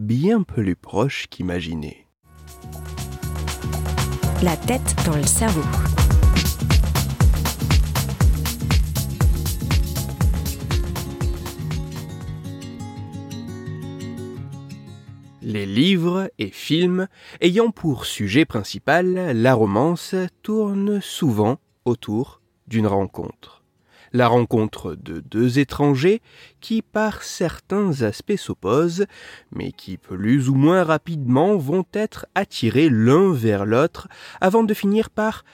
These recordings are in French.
bien plus proche qu'imaginé. La tête dans le cerveau. Les livres et films ayant pour sujet principal la romance tournent souvent autour d'une rencontre. La rencontre de deux étrangers qui par certains aspects s'opposent, mais qui plus ou moins rapidement vont être attirés l'un vers l'autre avant de finir par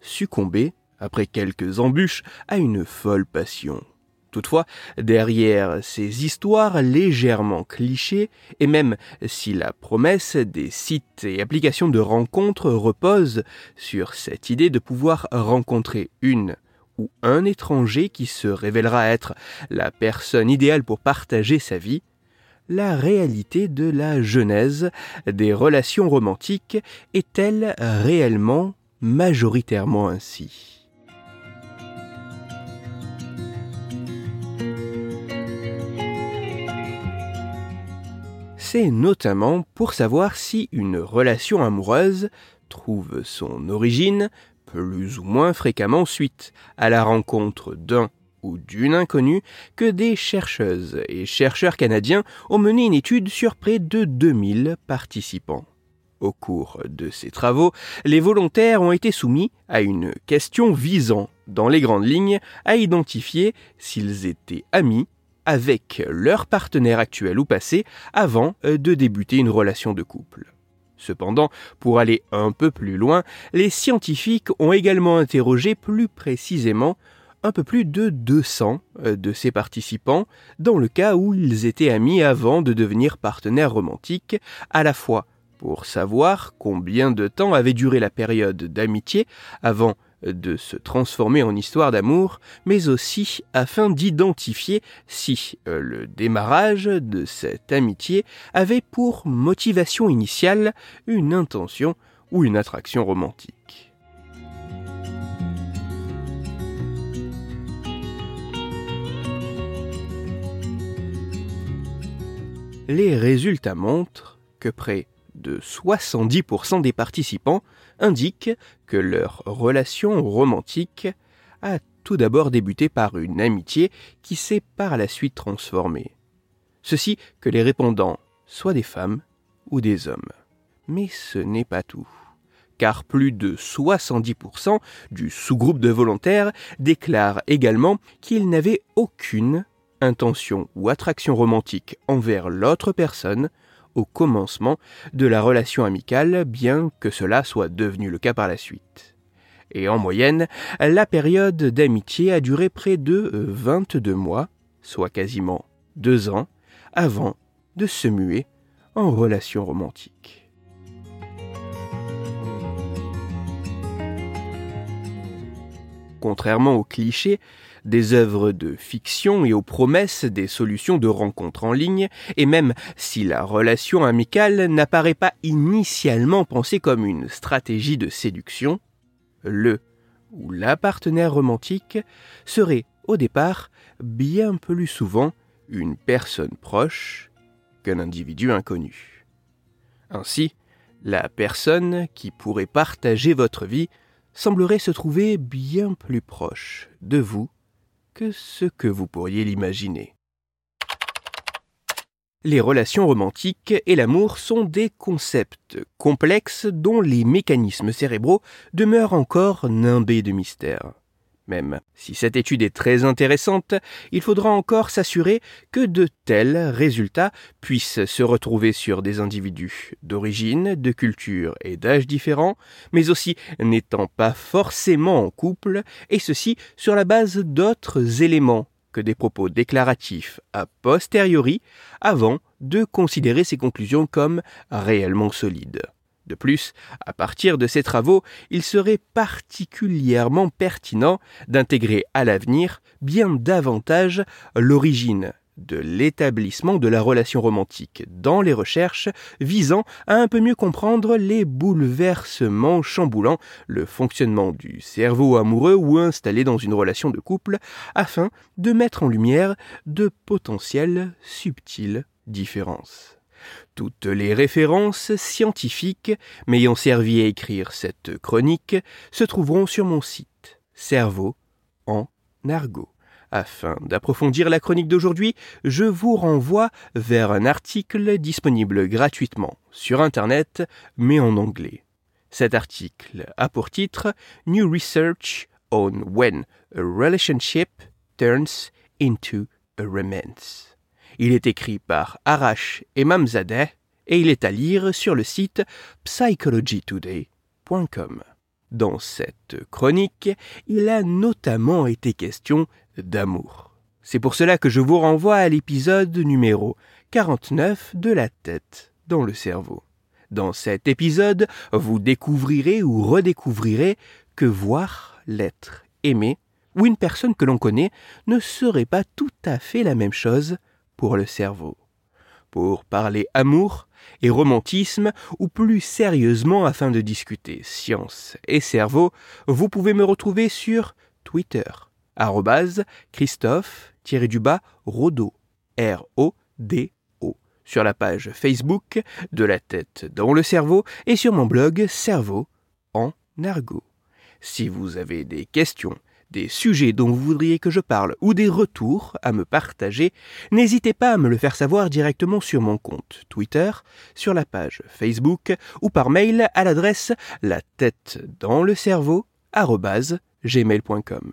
succomber, après quelques embûches, à une folle passion. Toutefois, derrière ces histoires légèrement clichés, et même si la promesse des sites et applications de rencontres repose sur cette idée de pouvoir rencontrer une ou un étranger qui se révélera être la personne idéale pour partager sa vie, la réalité de la genèse des relations romantiques est-elle réellement majoritairement ainsi? C'est notamment pour savoir si une relation amoureuse trouve son origine plus ou moins fréquemment suite à la rencontre d'un ou d'une inconnue que des chercheuses et chercheurs canadiens ont mené une étude sur près de 2000 participants. Au cours de ces travaux, les volontaires ont été soumis à une question visant, dans les grandes lignes, à identifier s'ils étaient amis avec leur partenaire actuel ou passé avant euh, de débuter une relation de couple. Cependant, pour aller un peu plus loin, les scientifiques ont également interrogé plus précisément un peu plus de 200 euh, de ces participants dans le cas où ils étaient amis avant de devenir partenaires romantiques, à la fois pour savoir combien de temps avait duré la période d'amitié avant de se transformer en histoire d'amour, mais aussi afin d'identifier si euh, le démarrage de cette amitié avait pour motivation initiale une intention ou une attraction romantique. Les résultats montrent que près de 70% des participants indiquent que leur relation romantique a tout d'abord débuté par une amitié qui s'est par la suite transformée. Ceci que les répondants soient des femmes ou des hommes. Mais ce n'est pas tout car plus de 70% du sous-groupe de volontaires déclarent également qu'ils n'avaient aucune intention ou attraction romantique envers l'autre personne commencement de la relation amicale, bien que cela soit devenu le cas par la suite. Et en moyenne, la période d'amitié a duré près de 22 mois, soit quasiment deux ans, avant de se muer en relation romantique. Contrairement aux clichés, des œuvres de fiction et aux promesses des solutions de rencontres en ligne, et même si la relation amicale n'apparaît pas initialement pensée comme une stratégie de séduction, le ou la partenaire romantique serait au départ bien plus souvent une personne proche qu'un individu inconnu. Ainsi, la personne qui pourrait partager votre vie semblerait se trouver bien plus proche de vous que ce que vous pourriez l'imaginer. Les relations romantiques et l'amour sont des concepts complexes dont les mécanismes cérébraux demeurent encore nimbés de mystère. Même si cette étude est très intéressante, il faudra encore s'assurer que de tels résultats puissent se retrouver sur des individus d'origine, de culture et d'âge différents, mais aussi n'étant pas forcément en couple, et ceci sur la base d'autres éléments que des propos déclaratifs a posteriori, avant de considérer ces conclusions comme réellement solides. De plus, à partir de ces travaux, il serait particulièrement pertinent d'intégrer à l'avenir bien davantage l'origine de l'établissement de la relation romantique dans les recherches visant à un peu mieux comprendre les bouleversements chamboulant le fonctionnement du cerveau amoureux ou installé dans une relation de couple afin de mettre en lumière de potentielles subtiles différences. Toutes les références scientifiques m'ayant servi à écrire cette chronique se trouveront sur mon site Cerveau en argot. Afin d'approfondir la chronique d'aujourd'hui, je vous renvoie vers un article disponible gratuitement sur Internet, mais en anglais. Cet article a pour titre New Research on When a Relationship Turns into a Romance. Il est écrit par Arash Emamzadeh et il est à lire sur le site psychologytoday.com. Dans cette chronique, il a notamment été question d'amour. C'est pour cela que je vous renvoie à l'épisode numéro 49 de la tête dans le cerveau. Dans cet épisode, vous découvrirez ou redécouvrirez que voir l'être aimé ou une personne que l'on connaît ne serait pas tout à fait la même chose pour le cerveau. Pour parler amour et romantisme, ou plus sérieusement afin de discuter science et cerveau, vous pouvez me retrouver sur Twitter, Christophe-Rodo, R-O-D-O, sur la page Facebook de la tête dans le cerveau et sur mon blog Cerveau en argot. Si vous avez des questions, des sujets dont vous voudriez que je parle ou des retours à me partager, n'hésitez pas à me le faire savoir directement sur mon compte Twitter, sur la page Facebook ou par mail à l'adresse la tête dans le cerveau gmail.com.